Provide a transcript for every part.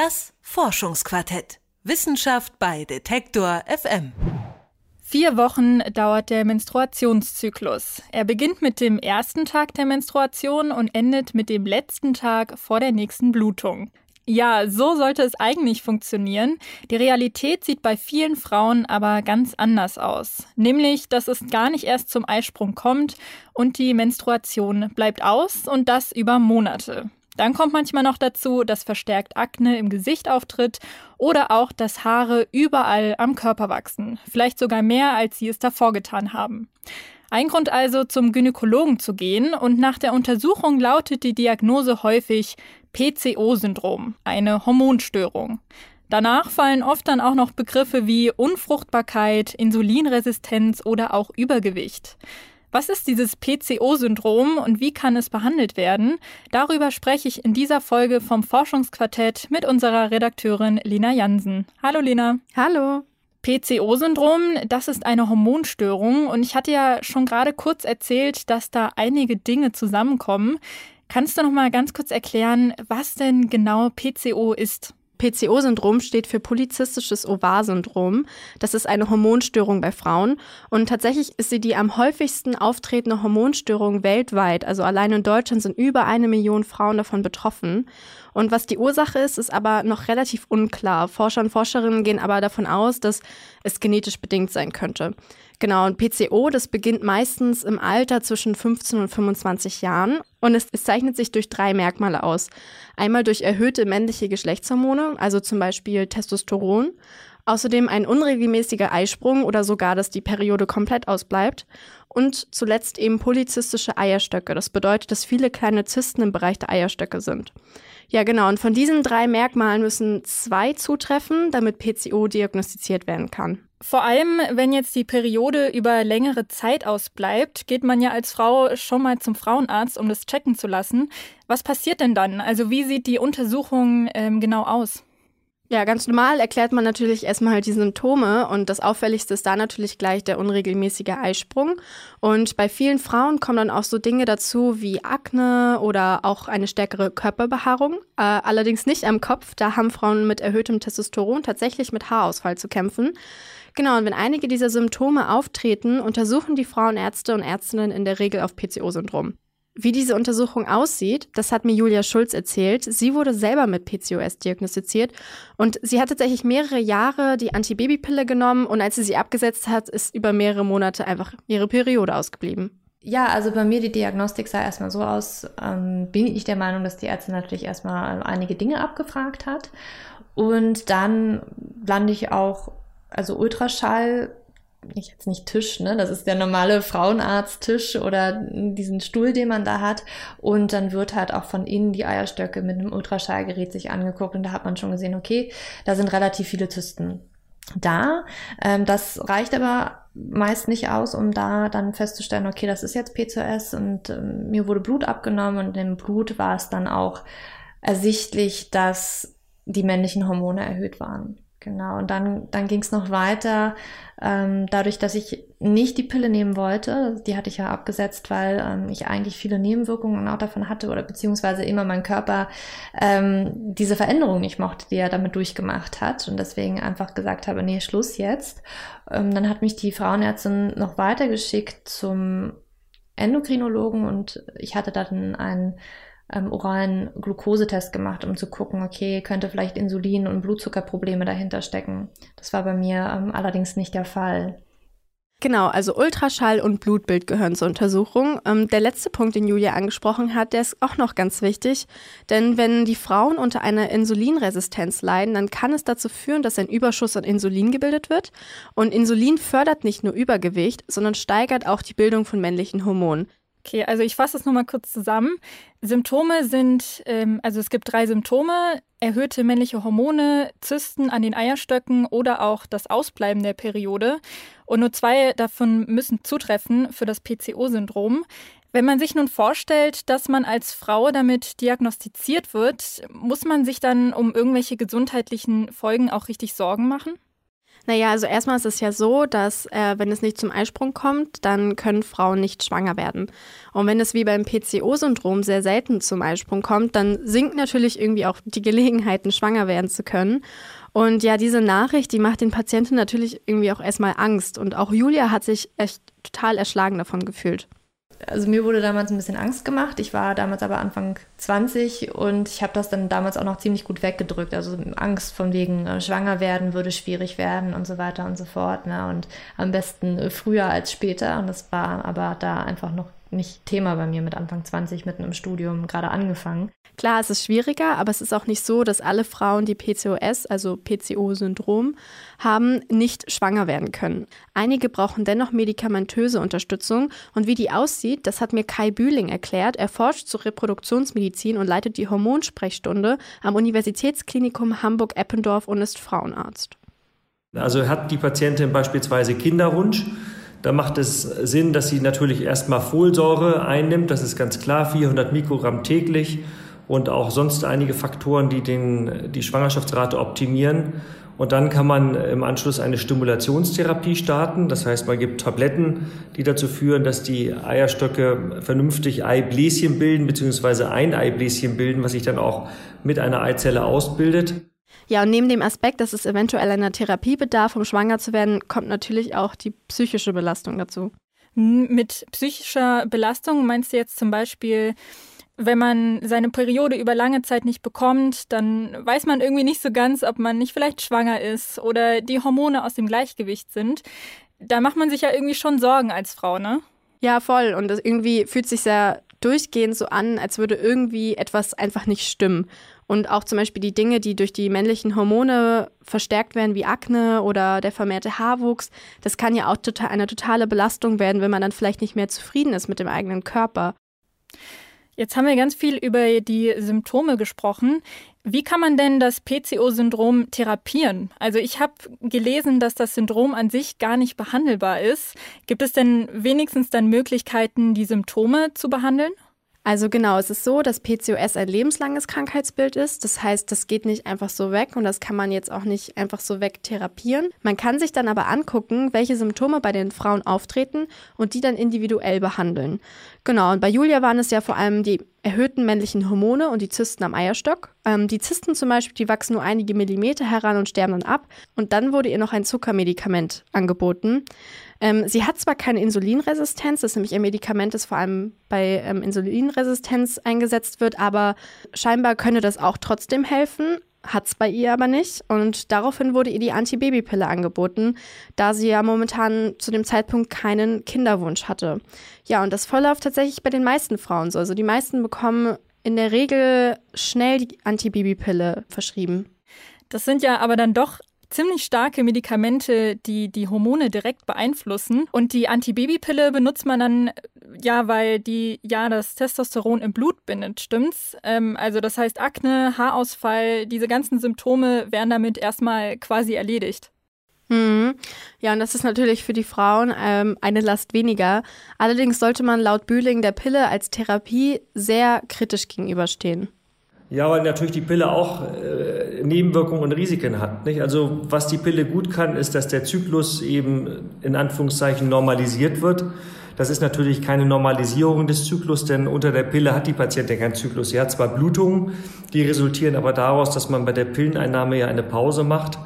Das Forschungsquartett. Wissenschaft bei Detektor FM. Vier Wochen dauert der Menstruationszyklus. Er beginnt mit dem ersten Tag der Menstruation und endet mit dem letzten Tag vor der nächsten Blutung. Ja, so sollte es eigentlich funktionieren. Die Realität sieht bei vielen Frauen aber ganz anders aus. Nämlich, dass es gar nicht erst zum Eisprung kommt und die Menstruation bleibt aus und das über Monate. Dann kommt manchmal noch dazu, dass verstärkt Akne im Gesicht auftritt oder auch, dass Haare überall am Körper wachsen. Vielleicht sogar mehr, als sie es davor getan haben. Ein Grund also, zum Gynäkologen zu gehen und nach der Untersuchung lautet die Diagnose häufig PCO-Syndrom, eine Hormonstörung. Danach fallen oft dann auch noch Begriffe wie Unfruchtbarkeit, Insulinresistenz oder auch Übergewicht. Was ist dieses PCO-Syndrom und wie kann es behandelt werden? Darüber spreche ich in dieser Folge vom Forschungsquartett mit unserer Redakteurin Lena Jansen. Hallo Lena. Hallo. PCO-Syndrom, das ist eine Hormonstörung und ich hatte ja schon gerade kurz erzählt, dass da einige Dinge zusammenkommen. Kannst du noch mal ganz kurz erklären, was denn genau PCO ist? PCO-Syndrom steht für Polizistisches Ovar-Syndrom. Das ist eine Hormonstörung bei Frauen. Und tatsächlich ist sie die am häufigsten auftretende Hormonstörung weltweit. Also allein in Deutschland sind über eine Million Frauen davon betroffen. Und was die Ursache ist, ist aber noch relativ unklar. Forscher und Forscherinnen gehen aber davon aus, dass es genetisch bedingt sein könnte. Genau, und PCO, das beginnt meistens im Alter zwischen 15 und 25 Jahren und es, es, zeichnet sich durch drei Merkmale aus. Einmal durch erhöhte männliche Geschlechtshormone, also zum Beispiel Testosteron, außerdem ein unregelmäßiger Eisprung oder sogar, dass die Periode komplett ausbleibt und zuletzt eben polyzystische Eierstöcke. Das bedeutet, dass viele kleine Zysten im Bereich der Eierstöcke sind. Ja, genau. Und von diesen drei Merkmalen müssen zwei zutreffen, damit PCO diagnostiziert werden kann. Vor allem, wenn jetzt die Periode über längere Zeit ausbleibt, geht man ja als Frau schon mal zum Frauenarzt, um das checken zu lassen. Was passiert denn dann? Also wie sieht die Untersuchung ähm, genau aus? Ja, ganz normal erklärt man natürlich erstmal halt die Symptome und das Auffälligste ist da natürlich gleich der unregelmäßige Eisprung. Und bei vielen Frauen kommen dann auch so Dinge dazu wie Akne oder auch eine stärkere Körperbehaarung. Äh, allerdings nicht am Kopf, da haben Frauen mit erhöhtem Testosteron tatsächlich mit Haarausfall zu kämpfen. Genau, und wenn einige dieser Symptome auftreten, untersuchen die Frauenärzte und Ärztinnen in der Regel auf PCO-Syndrom. Wie diese Untersuchung aussieht, das hat mir Julia Schulz erzählt. Sie wurde selber mit PCOS diagnostiziert und sie hat tatsächlich mehrere Jahre die Antibabypille genommen und als sie sie abgesetzt hat, ist über mehrere Monate einfach ihre Periode ausgeblieben. Ja, also bei mir die Diagnostik sah erstmal so aus, ähm, bin ich der Meinung, dass die Ärztin natürlich erstmal einige Dinge abgefragt hat und dann lande ich auch, also Ultraschall ich jetzt nicht Tisch, ne? Das ist der normale Frauenarzttisch oder diesen Stuhl, den man da hat. Und dann wird halt auch von innen die Eierstöcke mit einem Ultraschallgerät sich angeguckt und da hat man schon gesehen, okay, da sind relativ viele Zysten da. Ähm, das reicht aber meist nicht aus, um da dann festzustellen, okay, das ist jetzt PCOS und ähm, mir wurde Blut abgenommen und im Blut war es dann auch ersichtlich, dass die männlichen Hormone erhöht waren. Genau, und dann, dann ging es noch weiter, ähm, dadurch, dass ich nicht die Pille nehmen wollte, die hatte ich ja abgesetzt, weil ähm, ich eigentlich viele Nebenwirkungen auch davon hatte oder beziehungsweise immer mein Körper ähm, diese Veränderung nicht mochte, die er damit durchgemacht hat und deswegen einfach gesagt habe, nee, Schluss jetzt. Ähm, dann hat mich die Frauenärztin noch weitergeschickt zum Endokrinologen und ich hatte dann einen ähm, oralen Glukosetest gemacht, um zu gucken, okay, könnte vielleicht Insulin- und Blutzuckerprobleme dahinter stecken. Das war bei mir ähm, allerdings nicht der Fall. Genau, also Ultraschall und Blutbild gehören zur Untersuchung. Ähm, der letzte Punkt, den Julia angesprochen hat, der ist auch noch ganz wichtig. Denn wenn die Frauen unter einer Insulinresistenz leiden, dann kann es dazu führen, dass ein Überschuss an Insulin gebildet wird. Und Insulin fördert nicht nur Übergewicht, sondern steigert auch die Bildung von männlichen Hormonen. Okay, also ich fasse es nochmal kurz zusammen. Symptome sind, ähm, also es gibt drei Symptome, erhöhte männliche Hormone, Zysten an den Eierstöcken oder auch das Ausbleiben der Periode. Und nur zwei davon müssen zutreffen für das PCO-Syndrom. Wenn man sich nun vorstellt, dass man als Frau damit diagnostiziert wird, muss man sich dann um irgendwelche gesundheitlichen Folgen auch richtig Sorgen machen? Naja, also erstmal ist es ja so, dass äh, wenn es nicht zum Eisprung kommt, dann können Frauen nicht schwanger werden. Und wenn es wie beim PCO-Syndrom sehr selten zum Eisprung kommt, dann sinkt natürlich irgendwie auch die Gelegenheiten, schwanger werden zu können. Und ja, diese Nachricht, die macht den Patienten natürlich irgendwie auch erstmal Angst. Und auch Julia hat sich echt total erschlagen davon gefühlt also mir wurde damals ein bisschen Angst gemacht. Ich war damals aber Anfang 20 und ich habe das dann damals auch noch ziemlich gut weggedrückt. Also Angst von wegen äh, schwanger werden würde schwierig werden und so weiter und so fort. Ne? Und am besten früher als später. Und das war aber da einfach noch nicht Thema bei mir mit Anfang 20, mitten im Studium, gerade angefangen. Klar, es ist schwieriger, aber es ist auch nicht so, dass alle Frauen, die PCOS, also PCO-Syndrom, haben, nicht schwanger werden können. Einige brauchen dennoch medikamentöse Unterstützung und wie die aussieht, das hat mir Kai Bühling erklärt. Er forscht zur Reproduktionsmedizin und leitet die Hormonsprechstunde am Universitätsklinikum Hamburg-Eppendorf und ist Frauenarzt. Also hat die Patientin beispielsweise Kinderwunsch, da macht es Sinn, dass sie natürlich erstmal Folsäure einnimmt, das ist ganz klar, 400 Mikrogramm täglich und auch sonst einige Faktoren, die den, die Schwangerschaftsrate optimieren. Und dann kann man im Anschluss eine Stimulationstherapie starten. Das heißt, man gibt Tabletten, die dazu führen, dass die Eierstöcke vernünftig Eibläschen bilden, beziehungsweise ein Eibläschen bilden, was sich dann auch mit einer Eizelle ausbildet. Ja, und neben dem Aspekt, dass es eventuell einer Therapie bedarf, um schwanger zu werden, kommt natürlich auch die psychische Belastung dazu. Mit psychischer Belastung meinst du jetzt zum Beispiel, wenn man seine Periode über lange Zeit nicht bekommt, dann weiß man irgendwie nicht so ganz, ob man nicht vielleicht schwanger ist oder die Hormone aus dem Gleichgewicht sind. Da macht man sich ja irgendwie schon Sorgen als Frau, ne? Ja, voll. Und das irgendwie fühlt sich sehr durchgehend so an, als würde irgendwie etwas einfach nicht stimmen. Und auch zum Beispiel die Dinge, die durch die männlichen Hormone verstärkt werden, wie Akne oder der vermehrte Haarwuchs, das kann ja auch total, eine totale Belastung werden, wenn man dann vielleicht nicht mehr zufrieden ist mit dem eigenen Körper. Jetzt haben wir ganz viel über die Symptome gesprochen. Wie kann man denn das PCO-Syndrom therapieren? Also ich habe gelesen, dass das Syndrom an sich gar nicht behandelbar ist. Gibt es denn wenigstens dann Möglichkeiten, die Symptome zu behandeln? Also genau, es ist so, dass PCOS ein lebenslanges Krankheitsbild ist. Das heißt, das geht nicht einfach so weg und das kann man jetzt auch nicht einfach so weg therapieren. Man kann sich dann aber angucken, welche Symptome bei den Frauen auftreten und die dann individuell behandeln. Genau, und bei Julia waren es ja vor allem die erhöhten männlichen Hormone und die Zysten am Eierstock. Ähm, die Zysten zum Beispiel, die wachsen nur einige Millimeter heran und sterben dann ab. Und dann wurde ihr noch ein Zuckermedikament angeboten. Ähm, sie hat zwar keine Insulinresistenz, das ist nämlich ein Medikament, das vor allem bei ähm, Insulinresistenz eingesetzt wird, aber scheinbar könne das auch trotzdem helfen hat es bei ihr aber nicht. Und daraufhin wurde ihr die Antibabypille angeboten, da sie ja momentan zu dem Zeitpunkt keinen Kinderwunsch hatte. Ja, und das verläuft tatsächlich bei den meisten Frauen so. Also die meisten bekommen in der Regel schnell die Antibabypille verschrieben. Das sind ja aber dann doch ziemlich starke Medikamente, die die Hormone direkt beeinflussen. Und die Antibabypille benutzt man dann ja, weil die ja das Testosteron im Blut bindet, stimmt's? Ähm, also das heißt Akne, Haarausfall, diese ganzen Symptome werden damit erstmal quasi erledigt. Mhm. Ja, und das ist natürlich für die Frauen ähm, eine Last weniger. Allerdings sollte man laut Bühling der Pille als Therapie sehr kritisch gegenüberstehen. Ja, weil natürlich die Pille auch äh, Nebenwirkungen und Risiken hat. Nicht? Also was die Pille gut kann, ist, dass der Zyklus eben in Anführungszeichen normalisiert wird. Das ist natürlich keine Normalisierung des Zyklus, denn unter der Pille hat die Patientin keinen Zyklus. Sie hat zwar Blutungen, die resultieren aber daraus, dass man bei der Pilleneinnahme ja eine Pause macht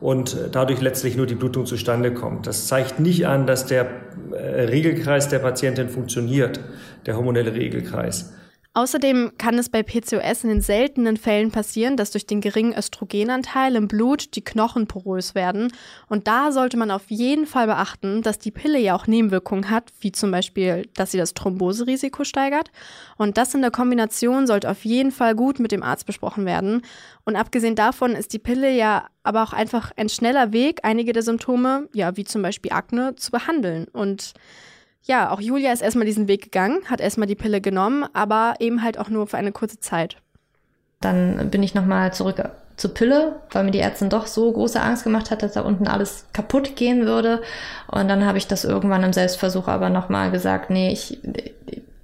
und dadurch letztlich nur die Blutung zustande kommt. Das zeigt nicht an, dass der äh, Regelkreis der Patientin funktioniert, der hormonelle Regelkreis. Außerdem kann es bei PCOS in den seltenen Fällen passieren, dass durch den geringen Östrogenanteil im Blut die Knochen porös werden. Und da sollte man auf jeden Fall beachten, dass die Pille ja auch Nebenwirkungen hat, wie zum Beispiel, dass sie das Thromboserisiko steigert. Und das in der Kombination sollte auf jeden Fall gut mit dem Arzt besprochen werden. Und abgesehen davon ist die Pille ja aber auch einfach ein schneller Weg, einige der Symptome, ja, wie zum Beispiel Akne, zu behandeln. Und ja, auch Julia ist erstmal diesen Weg gegangen, hat erstmal die Pille genommen, aber eben halt auch nur für eine kurze Zeit. Dann bin ich nochmal zurück zur Pille, weil mir die Ärztin doch so große Angst gemacht hat, dass da unten alles kaputt gehen würde. Und dann habe ich das irgendwann im Selbstversuch aber nochmal gesagt, nee, ich,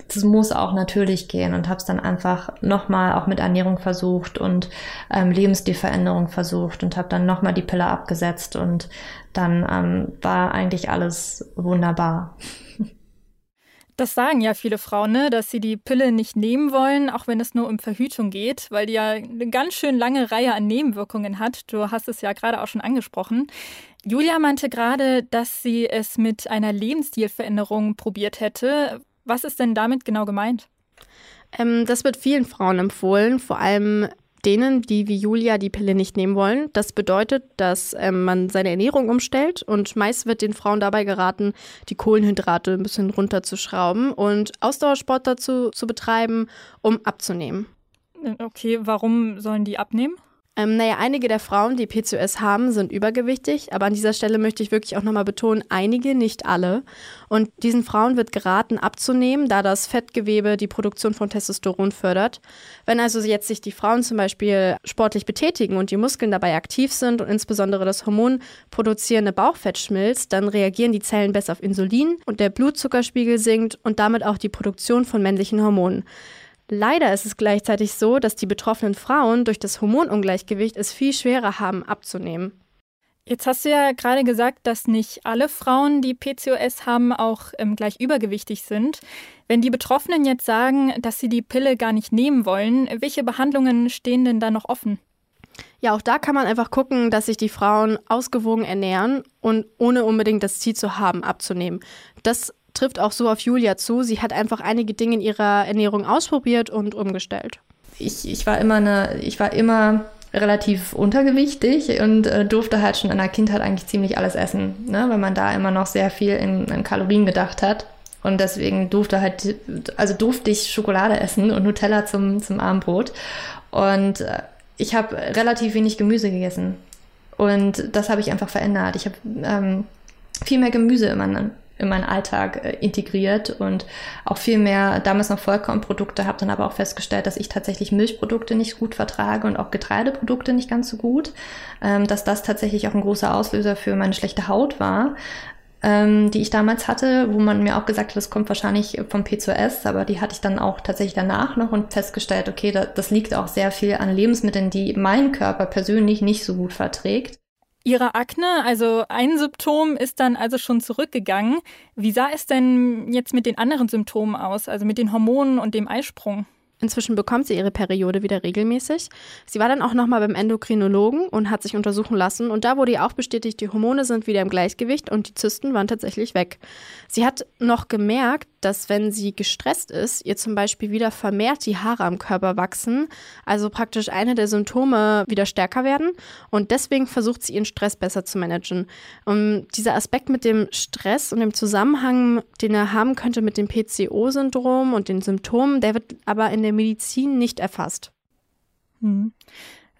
das muss auch natürlich gehen und habe es dann einfach nochmal auch mit Ernährung versucht und ähm, Lebensstilveränderung versucht und habe dann nochmal die Pille abgesetzt und dann ähm, war eigentlich alles wunderbar. Das sagen ja viele Frauen, ne, dass sie die Pille nicht nehmen wollen, auch wenn es nur um Verhütung geht, weil die ja eine ganz schön lange Reihe an Nebenwirkungen hat. Du hast es ja gerade auch schon angesprochen. Julia meinte gerade, dass sie es mit einer Lebensstilveränderung probiert hätte. Was ist denn damit genau gemeint? Ähm, das wird vielen Frauen empfohlen, vor allem denen, die wie Julia die Pille nicht nehmen wollen. Das bedeutet, dass ähm, man seine Ernährung umstellt und meist wird den Frauen dabei geraten, die Kohlenhydrate ein bisschen runterzuschrauben und Ausdauersport dazu zu betreiben, um abzunehmen. Okay, warum sollen die abnehmen? Ähm, naja, einige der Frauen, die PCOS haben, sind übergewichtig, aber an dieser Stelle möchte ich wirklich auch nochmal betonen, einige, nicht alle. Und diesen Frauen wird geraten, abzunehmen, da das Fettgewebe die Produktion von Testosteron fördert. Wenn also jetzt sich die Frauen zum Beispiel sportlich betätigen und die Muskeln dabei aktiv sind und insbesondere das Hormon produzierende Bauchfett schmilzt, dann reagieren die Zellen besser auf Insulin und der Blutzuckerspiegel sinkt und damit auch die Produktion von männlichen Hormonen. Leider ist es gleichzeitig so, dass die betroffenen Frauen durch das Hormonungleichgewicht es viel schwerer haben abzunehmen. Jetzt hast du ja gerade gesagt, dass nicht alle Frauen, die PCOS haben, auch ähm, gleich übergewichtig sind. Wenn die Betroffenen jetzt sagen, dass sie die Pille gar nicht nehmen wollen, welche Behandlungen stehen denn da noch offen? Ja, auch da kann man einfach gucken, dass sich die Frauen ausgewogen ernähren und ohne unbedingt das Ziel zu haben, abzunehmen. Das trifft auch so auf Julia zu. Sie hat einfach einige Dinge in ihrer Ernährung ausprobiert und umgestellt. Ich, ich war immer eine, ich war immer relativ untergewichtig und äh, durfte halt schon in der Kindheit eigentlich ziemlich alles essen, ne? weil man da immer noch sehr viel in, in Kalorien gedacht hat. Und deswegen durfte halt, also durfte ich Schokolade essen und Nutella zum, zum Abendbrot. Und äh, ich habe relativ wenig Gemüse gegessen. Und das habe ich einfach verändert. Ich habe ähm, viel mehr Gemüse in meinen in meinen Alltag äh, integriert und auch viel mehr damals noch Vollkornprodukte, habe dann aber auch festgestellt, dass ich tatsächlich Milchprodukte nicht gut vertrage und auch Getreideprodukte nicht ganz so gut, ähm, dass das tatsächlich auch ein großer Auslöser für meine schlechte Haut war, ähm, die ich damals hatte, wo man mir auch gesagt hat, das kommt wahrscheinlich vom P2S, aber die hatte ich dann auch tatsächlich danach noch und festgestellt, okay, da, das liegt auch sehr viel an Lebensmitteln, die mein Körper persönlich nicht so gut verträgt. Ihre Akne, also ein Symptom, ist dann also schon zurückgegangen. Wie sah es denn jetzt mit den anderen Symptomen aus, also mit den Hormonen und dem Eisprung? Inzwischen bekommt sie ihre Periode wieder regelmäßig. Sie war dann auch nochmal beim Endokrinologen und hat sich untersuchen lassen. Und da wurde ihr auch bestätigt, die Hormone sind wieder im Gleichgewicht und die Zysten waren tatsächlich weg. Sie hat noch gemerkt, dass wenn sie gestresst ist, ihr zum Beispiel wieder vermehrt die Haare am Körper wachsen, also praktisch eine der Symptome wieder stärker werden. Und deswegen versucht sie ihren Stress besser zu managen. Und dieser Aspekt mit dem Stress und dem Zusammenhang, den er haben könnte mit dem PCO-Syndrom und den Symptomen, der wird aber in der Medizin nicht erfasst. Hm.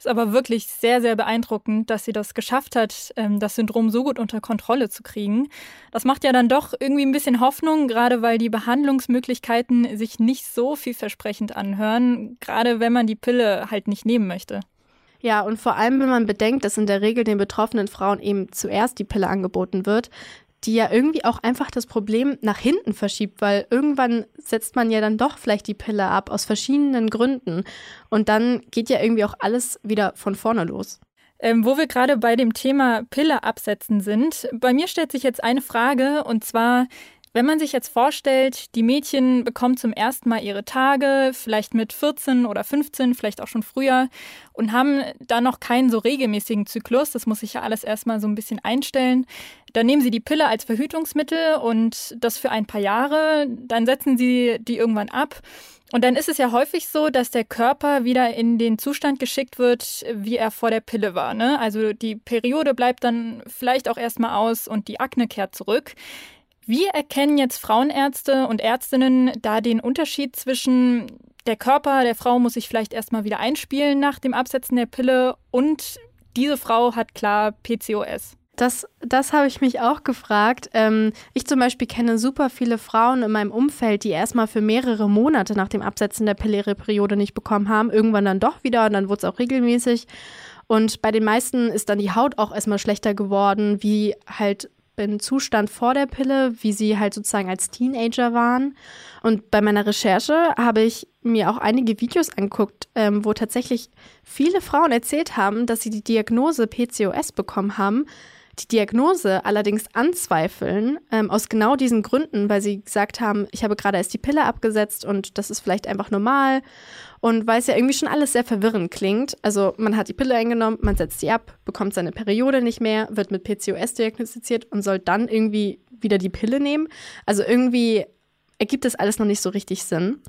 Ist aber wirklich sehr, sehr beeindruckend, dass sie das geschafft hat, ähm, das Syndrom so gut unter Kontrolle zu kriegen. Das macht ja dann doch irgendwie ein bisschen Hoffnung, gerade weil die Behandlungsmöglichkeiten sich nicht so vielversprechend anhören, gerade wenn man die Pille halt nicht nehmen möchte. Ja, und vor allem, wenn man bedenkt, dass in der Regel den betroffenen Frauen eben zuerst die Pille angeboten wird, die ja irgendwie auch einfach das Problem nach hinten verschiebt, weil irgendwann setzt man ja dann doch vielleicht die Pille ab aus verschiedenen Gründen und dann geht ja irgendwie auch alles wieder von vorne los. Ähm, wo wir gerade bei dem Thema Pille absetzen sind, bei mir stellt sich jetzt eine Frage und zwar, wenn man sich jetzt vorstellt, die Mädchen bekommen zum ersten Mal ihre Tage, vielleicht mit 14 oder 15, vielleicht auch schon früher, und haben da noch keinen so regelmäßigen Zyklus, das muss sich ja alles erstmal so ein bisschen einstellen, dann nehmen sie die Pille als Verhütungsmittel und das für ein paar Jahre, dann setzen sie die irgendwann ab. Und dann ist es ja häufig so, dass der Körper wieder in den Zustand geschickt wird, wie er vor der Pille war. Ne? Also die Periode bleibt dann vielleicht auch erstmal aus und die Akne kehrt zurück. Wie erkennen jetzt Frauenärzte und Ärztinnen da den Unterschied zwischen der Körper der Frau muss sich vielleicht erstmal wieder einspielen nach dem Absetzen der Pille und diese Frau hat klar PCOS? Das, das habe ich mich auch gefragt. Ähm, ich zum Beispiel kenne super viele Frauen in meinem Umfeld, die erstmal für mehrere Monate nach dem Absetzen der Pille ihre Periode nicht bekommen haben, irgendwann dann doch wieder und dann wurde es auch regelmäßig. Und bei den meisten ist dann die Haut auch erstmal schlechter geworden, wie halt den Zustand vor der Pille, wie sie halt sozusagen als Teenager waren. Und bei meiner Recherche habe ich mir auch einige Videos angeguckt, ähm, wo tatsächlich viele Frauen erzählt haben, dass sie die Diagnose PCOS bekommen haben, die Diagnose allerdings anzweifeln, ähm, aus genau diesen Gründen, weil sie gesagt haben, ich habe gerade erst die Pille abgesetzt und das ist vielleicht einfach normal. Und weil es ja irgendwie schon alles sehr verwirrend klingt. Also man hat die Pille eingenommen, man setzt sie ab, bekommt seine Periode nicht mehr, wird mit PCOS diagnostiziert und soll dann irgendwie wieder die Pille nehmen. Also irgendwie ergibt das alles noch nicht so richtig Sinn.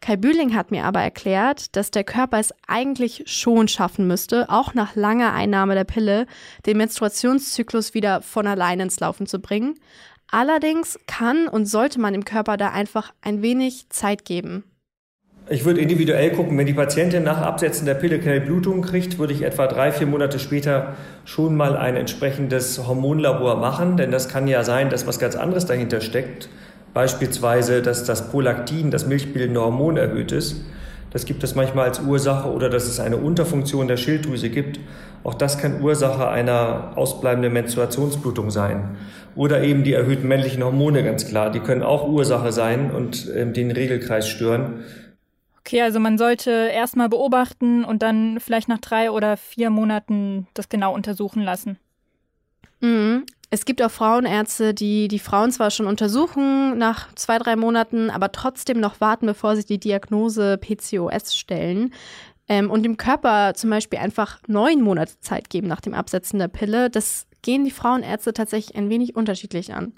Kai Bühling hat mir aber erklärt, dass der Körper es eigentlich schon schaffen müsste, auch nach langer Einnahme der Pille, den Menstruationszyklus wieder von allein ins Laufen zu bringen. Allerdings kann und sollte man dem Körper da einfach ein wenig Zeit geben. Ich würde individuell gucken, wenn die Patientin nach Absetzen der Pille keine Blutung kriegt, würde ich etwa drei, vier Monate später schon mal ein entsprechendes Hormonlabor machen, denn das kann ja sein, dass was ganz anderes dahinter steckt. Beispielsweise, dass das Prolaktin, das milchbildende Hormon, erhöht ist. Das gibt es manchmal als Ursache oder dass es eine Unterfunktion der Schilddrüse gibt. Auch das kann Ursache einer ausbleibenden Menstruationsblutung sein. Oder eben die erhöhten männlichen Hormone, ganz klar. Die können auch Ursache sein und äh, den Regelkreis stören. Okay, also man sollte erstmal beobachten und dann vielleicht nach drei oder vier Monaten das genau untersuchen lassen. Mhm. Es gibt auch Frauenärzte, die die Frauen zwar schon untersuchen nach zwei, drei Monaten, aber trotzdem noch warten, bevor sie die Diagnose PCOS stellen. Ähm, und dem Körper zum Beispiel einfach neun Monate Zeit geben nach dem Absetzen der Pille. Das gehen die Frauenärzte tatsächlich ein wenig unterschiedlich an.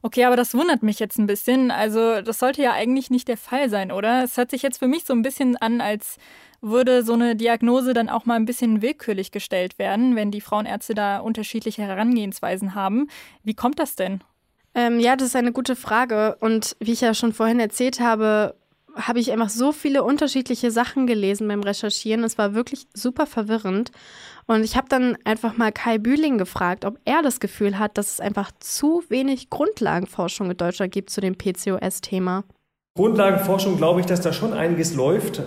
Okay, aber das wundert mich jetzt ein bisschen. Also, das sollte ja eigentlich nicht der Fall sein, oder? Es hört sich jetzt für mich so ein bisschen an, als würde so eine Diagnose dann auch mal ein bisschen willkürlich gestellt werden, wenn die Frauenärzte da unterschiedliche Herangehensweisen haben. Wie kommt das denn? Ähm, ja, das ist eine gute Frage. Und wie ich ja schon vorhin erzählt habe, habe ich einfach so viele unterschiedliche Sachen gelesen beim Recherchieren. Es war wirklich super verwirrend. Und ich habe dann einfach mal Kai Bühling gefragt, ob er das Gefühl hat, dass es einfach zu wenig Grundlagenforschung in Deutschland gibt zu dem PCOS-Thema. Grundlagenforschung glaube ich, dass da schon einiges läuft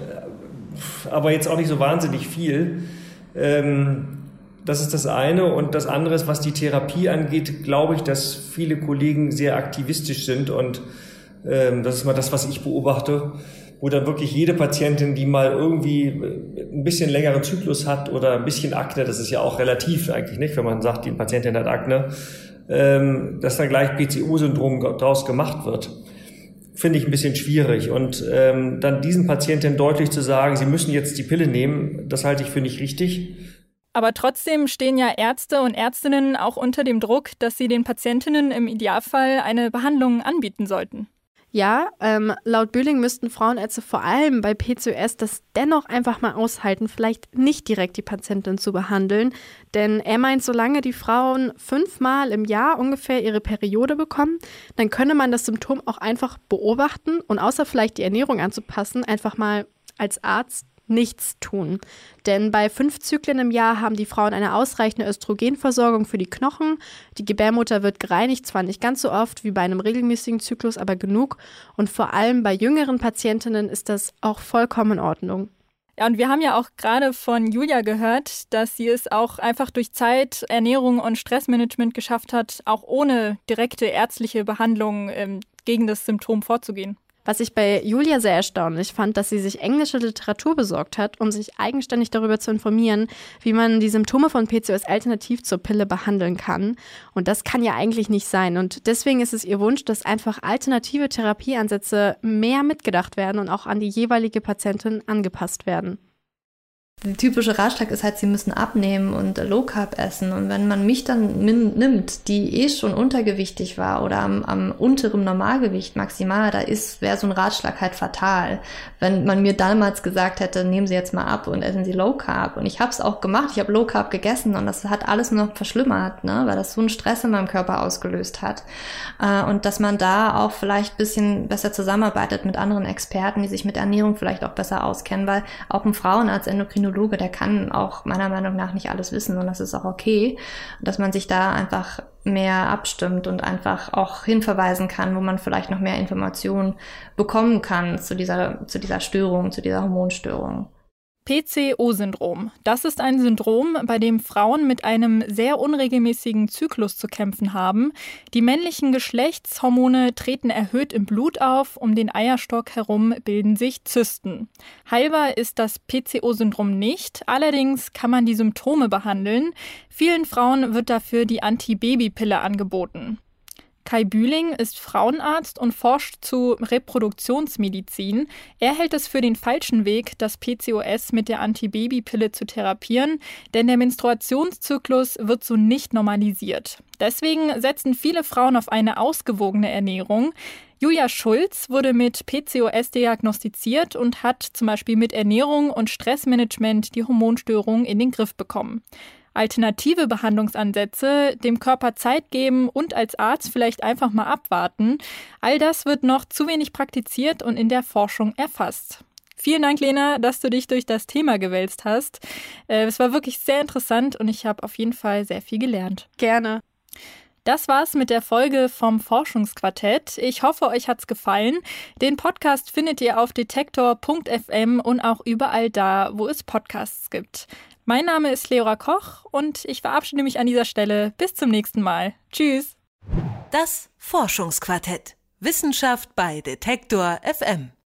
aber jetzt auch nicht so wahnsinnig viel. Ähm, das ist das eine. Und das andere ist, was die Therapie angeht, glaube ich, dass viele Kollegen sehr aktivistisch sind. Und ähm, das ist mal das, was ich beobachte, wo dann wirklich jede Patientin, die mal irgendwie äh, ein bisschen längeren Zyklus hat oder ein bisschen Akne, das ist ja auch relativ eigentlich nicht, wenn man sagt, die Patientin hat Akne, ähm, dass dann gleich PCO-Syndrom daraus gemacht wird finde ich ein bisschen schwierig. Und ähm, dann diesen Patienten deutlich zu sagen, sie müssen jetzt die Pille nehmen, das halte ich für nicht richtig. Aber trotzdem stehen ja Ärzte und Ärztinnen auch unter dem Druck, dass sie den Patientinnen im Idealfall eine Behandlung anbieten sollten. Ja, ähm, laut Bühling müssten Frauenärzte vor allem bei PCOS das dennoch einfach mal aushalten, vielleicht nicht direkt die Patientin zu behandeln. Denn er meint, solange die Frauen fünfmal im Jahr ungefähr ihre Periode bekommen, dann könne man das Symptom auch einfach beobachten und außer vielleicht die Ernährung anzupassen, einfach mal als Arzt nichts tun. Denn bei fünf Zyklen im Jahr haben die Frauen eine ausreichende Östrogenversorgung für die Knochen. Die Gebärmutter wird gereinigt, zwar nicht ganz so oft wie bei einem regelmäßigen Zyklus, aber genug. Und vor allem bei jüngeren Patientinnen ist das auch vollkommen in Ordnung. Ja, und wir haben ja auch gerade von Julia gehört, dass sie es auch einfach durch Zeit, Ernährung und Stressmanagement geschafft hat, auch ohne direkte ärztliche Behandlung ähm, gegen das Symptom vorzugehen. Was ich bei Julia sehr erstaunlich fand, dass sie sich englische Literatur besorgt hat, um sich eigenständig darüber zu informieren, wie man die Symptome von PCOS alternativ zur Pille behandeln kann. Und das kann ja eigentlich nicht sein. Und deswegen ist es ihr Wunsch, dass einfach alternative Therapieansätze mehr mitgedacht werden und auch an die jeweilige Patientin angepasst werden. Der typische Ratschlag ist halt, sie müssen abnehmen und Low Carb essen. Und wenn man mich dann nimmt, die eh schon untergewichtig war oder am, am unteren Normalgewicht maximal, da ist, wäre so ein Ratschlag halt fatal. Wenn man mir damals gesagt hätte, nehmen Sie jetzt mal ab und essen Sie Low Carb. Und ich habe es auch gemacht, ich habe Low Carb gegessen und das hat alles nur noch verschlimmert, ne? weil das so einen Stress in meinem Körper ausgelöst hat. Äh, und dass man da auch vielleicht bisschen besser zusammenarbeitet mit anderen Experten, die sich mit Ernährung vielleicht auch besser auskennen, weil auch ein Frauenarzt Endokrinologe Immunologe, der kann auch meiner Meinung nach nicht alles wissen und das ist auch okay, dass man sich da einfach mehr abstimmt und einfach auch hinverweisen kann, wo man vielleicht noch mehr Informationen bekommen kann zu dieser, zu dieser Störung, zu dieser Hormonstörung. PCO-Syndrom. Das ist ein Syndrom, bei dem Frauen mit einem sehr unregelmäßigen Zyklus zu kämpfen haben. Die männlichen Geschlechtshormone treten erhöht im Blut auf, um den Eierstock herum bilden sich Zysten. Heilbar ist das PCO-Syndrom nicht, allerdings kann man die Symptome behandeln. Vielen Frauen wird dafür die Antibabypille angeboten. Kai Bühling ist Frauenarzt und forscht zu Reproduktionsmedizin. Er hält es für den falschen Weg, das PCOS mit der Antibabypille zu therapieren, denn der Menstruationszyklus wird so nicht normalisiert. Deswegen setzen viele Frauen auf eine ausgewogene Ernährung. Julia Schulz wurde mit PCOS diagnostiziert und hat zum Beispiel mit Ernährung und Stressmanagement die Hormonstörung in den Griff bekommen alternative Behandlungsansätze, dem Körper Zeit geben und als Arzt vielleicht einfach mal abwarten. All das wird noch zu wenig praktiziert und in der Forschung erfasst. Vielen Dank, Lena, dass du dich durch das Thema gewälzt hast. Äh, es war wirklich sehr interessant und ich habe auf jeden Fall sehr viel gelernt. Gerne. Das war's mit der Folge vom Forschungsquartett. Ich hoffe, euch hat's gefallen. Den Podcast findet ihr auf detektor.fm und auch überall da, wo es Podcasts gibt. Mein Name ist Leora Koch und ich verabschiede mich an dieser Stelle. Bis zum nächsten Mal. Tschüss. Das Forschungsquartett. Wissenschaft bei Detektor FM.